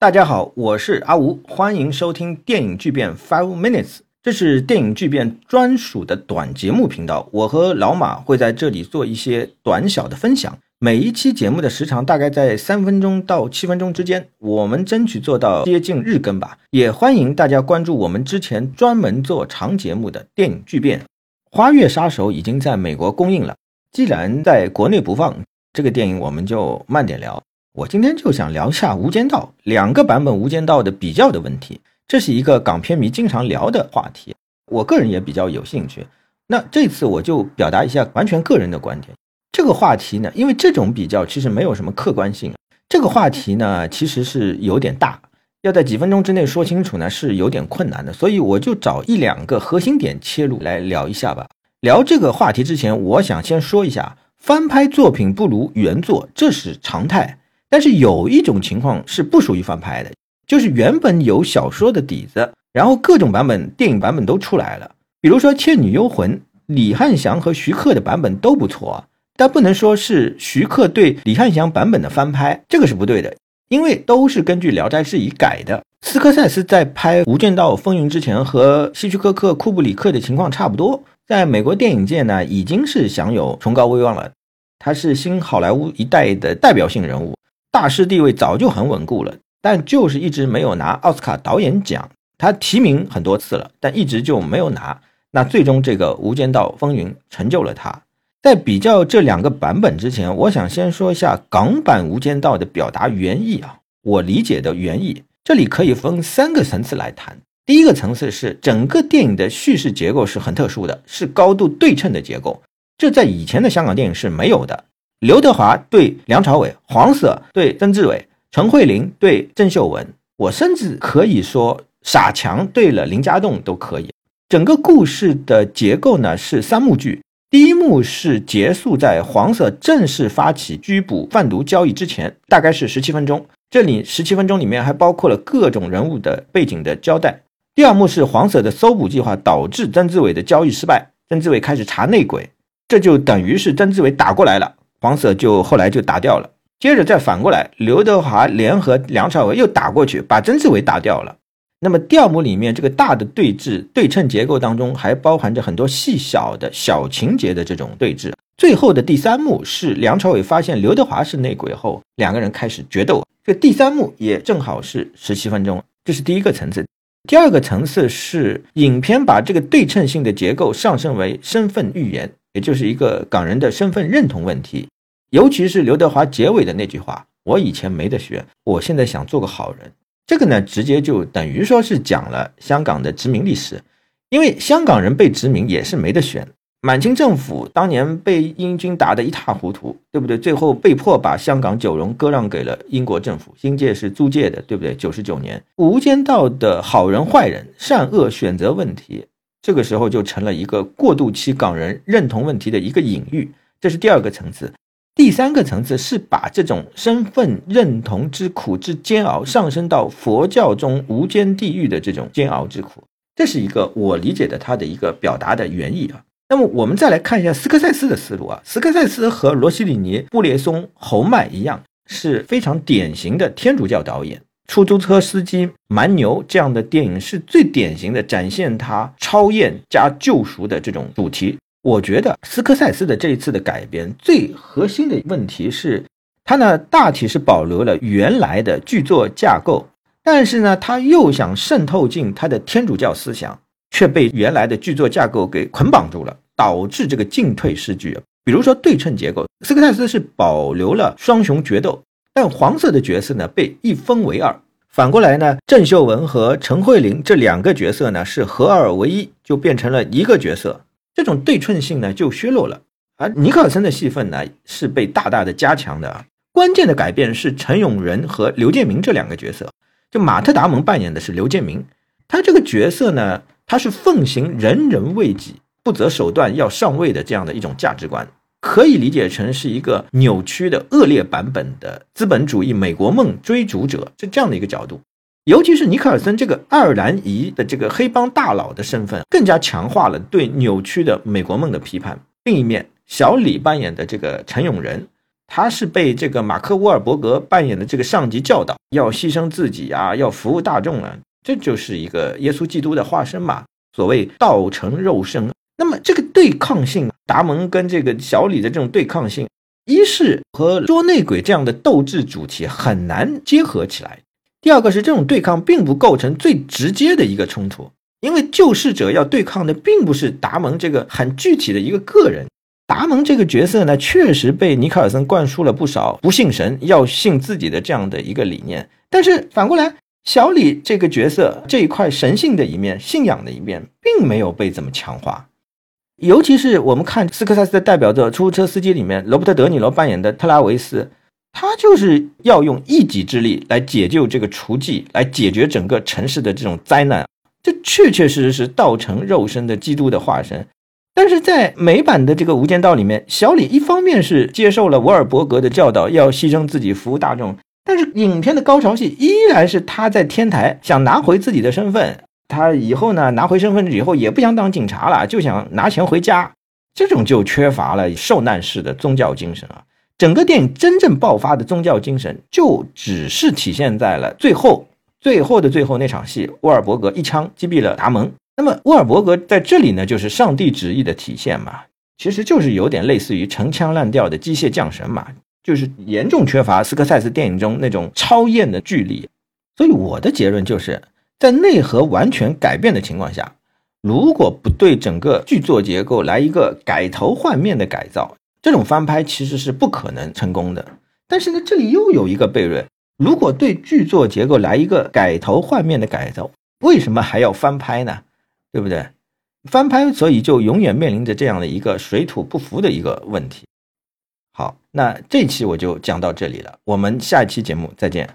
大家好，我是阿吴，欢迎收听电影巨变 Five Minutes，这是电影巨变专属的短节目频道。我和老马会在这里做一些短小的分享，每一期节目的时长大概在三分钟到七分钟之间，我们争取做到接近日更吧。也欢迎大家关注我们之前专门做长节目的电影巨变。《花月杀手》已经在美国公映了，既然在国内不放这个电影，我们就慢点聊。我今天就想聊一下《无间道》两个版本《无间道》的比较的问题，这是一个港片迷经常聊的话题，我个人也比较有兴趣。那这次我就表达一下完全个人的观点。这个话题呢，因为这种比较其实没有什么客观性，这个话题呢其实是有点大，要在几分钟之内说清楚呢是有点困难的，所以我就找一两个核心点切入来聊一下吧。聊这个话题之前，我想先说一下，翻拍作品不如原作，这是常态。但是有一种情况是不属于翻拍的，就是原本有小说的底子，然后各种版本电影版本都出来了。比如说《倩女幽魂》，李翰祥和徐克的版本都不错，但不能说是徐克对李翰祥版本的翻拍，这个是不对的，因为都是根据《聊斋志异》改的。斯科塞斯在拍《无间道风云》之前，和希区柯克、库布里克的情况差不多，在美国电影界呢已经是享有崇高威望了，他是新好莱坞一代的代表性人物。大师地位早就很稳固了，但就是一直没有拿奥斯卡导演奖。他提名很多次了，但一直就没有拿。那最终这个《无间道风云》成就了他。在比较这两个版本之前，我想先说一下港版《无间道》的表达原意啊。我理解的原意，这里可以分三个层次来谈。第一个层次是整个电影的叙事结构是很特殊的，是高度对称的结构，这在以前的香港电影是没有的。刘德华对梁朝伟，黄色对曾志伟，陈慧琳对郑秀文，我甚至可以说傻强对了林家栋都可以。整个故事的结构呢是三幕剧，第一幕是结束在黄色正式发起拘捕贩毒交易之前，大概是十七分钟。这里十七分钟里面还包括了各种人物的背景的交代。第二幕是黄色的搜捕计划导致曾志伟的交易失败，曾志伟开始查内鬼，这就等于是曾志伟打过来了。黄色就后来就打掉了，接着再反过来，刘德华联合梁朝伟又打过去，把曾志伟打掉了。那么第二幕里面这个大的对峙对称结构当中，还包含着很多细小的小情节的这种对峙。最后的第三幕是梁朝伟发现刘德华是内鬼后，两个人开始决斗。这第三幕也正好是十七分钟，这是第一个层次。第二个层次是影片把这个对称性的结构上升为身份预言。也就是一个港人的身份认同问题，尤其是刘德华结尾的那句话：“我以前没得选，我现在想做个好人。”这个呢，直接就等于说是讲了香港的殖民历史，因为香港人被殖民也是没得选。满清政府当年被英军打得一塌糊涂，对不对？最后被迫把香港九龙割让给了英国政府，新界是租界的，对不对？九十九年，《无间道》的好人坏人、善恶选择问题。这个时候就成了一个过渡期港人认同问题的一个隐喻，这是第二个层次。第三个层次是把这种身份认同之苦之煎熬上升到佛教中无间地狱的这种煎熬之苦，这是一个我理解的他的一个表达的原意啊。那么我们再来看一下斯科塞斯的思路啊，斯科塞斯和罗西里尼、布列松、侯麦一样，是非常典型的天主教导演。出租车司机蛮牛这样的电影是最典型的展现他超验加救赎的这种主题。我觉得斯科塞斯的这一次的改编最核心的问题是，他呢大体是保留了原来的剧作架构，但是呢他又想渗透进他的天主教思想，却被原来的剧作架构给捆绑住了，导致这个进退失据。比如说对称结构，斯科塞斯是保留了双雄决斗。但黄色的角色呢被一分为二，反过来呢，郑秀文和陈慧琳这两个角色呢是合二为一，就变成了一个角色，这种对称性呢就削弱了。而尼克尔森的戏份呢是被大大的加强的。关键的改变是陈永仁和刘建明这两个角色，就马特·达蒙扮演的是刘建明，他这个角色呢，他是奉行人人为己、不择手段要上位的这样的一种价值观。可以理解成是一个扭曲的恶劣版本的资本主义美国梦追逐者，是这样的一个角度。尤其是尼克尔森这个爱尔兰裔的这个黑帮大佬的身份，更加强化了对扭曲的美国梦的批判。另一面，小李扮演的这个陈永仁，他是被这个马克·沃尔伯格扮演的这个上级教导，要牺牲自己啊，要服务大众啊，这就是一个耶稣基督的化身嘛。所谓道成肉身，那么这个对抗性，达蒙跟这个小李的这种对抗性，一是和捉内鬼这样的斗智主题很难结合起来；第二个是这种对抗并不构成最直接的一个冲突，因为救世者要对抗的并不是达蒙这个很具体的一个个人。达蒙这个角色呢，确实被尼克尔森灌输了不少不信神要信自己的这样的一个理念。但是反过来，小李这个角色这一块神性的一面、信仰的一面，并没有被怎么强化。尤其是我们看斯科塞斯的代表作《出租车司机》里面，罗伯特·德尼罗扮演的特拉维斯，他就是要用一己之力来解救这个雏妓，来解决整个城市的这种灾难。这确确实实是道成肉身的基督的化身。但是在美版的这个《无间道》里面，小李一方面是接受了沃尔伯格的教导，要牺牲自己服务大众，但是影片的高潮戏依然是他在天台想拿回自己的身份，他以后呢拿回身份证以后也不想当警察了，就想拿钱回家，这种就缺乏了受难式的宗教精神啊！整个电影真正爆发的宗教精神，就只是体现在了最后，最后的最后那场戏，沃尔伯格一枪击毙了达蒙。那么沃尔伯格在这里呢，就是上帝旨意的体现嘛，其实就是有点类似于陈腔滥调的机械降神嘛，就是严重缺乏斯科塞斯电影中那种超验的距离。所以我的结论就是在内核完全改变的情况下，如果不对整个剧作结构来一个改头换面的改造，这种翻拍其实是不可能成功的。但是呢，这里又有一个悖论：如果对剧作结构来一个改头换面的改造，为什么还要翻拍呢？对不对？翻拍，所以就永远面临着这样的一个水土不服的一个问题。好，那这期我就讲到这里了，我们下一期节目再见。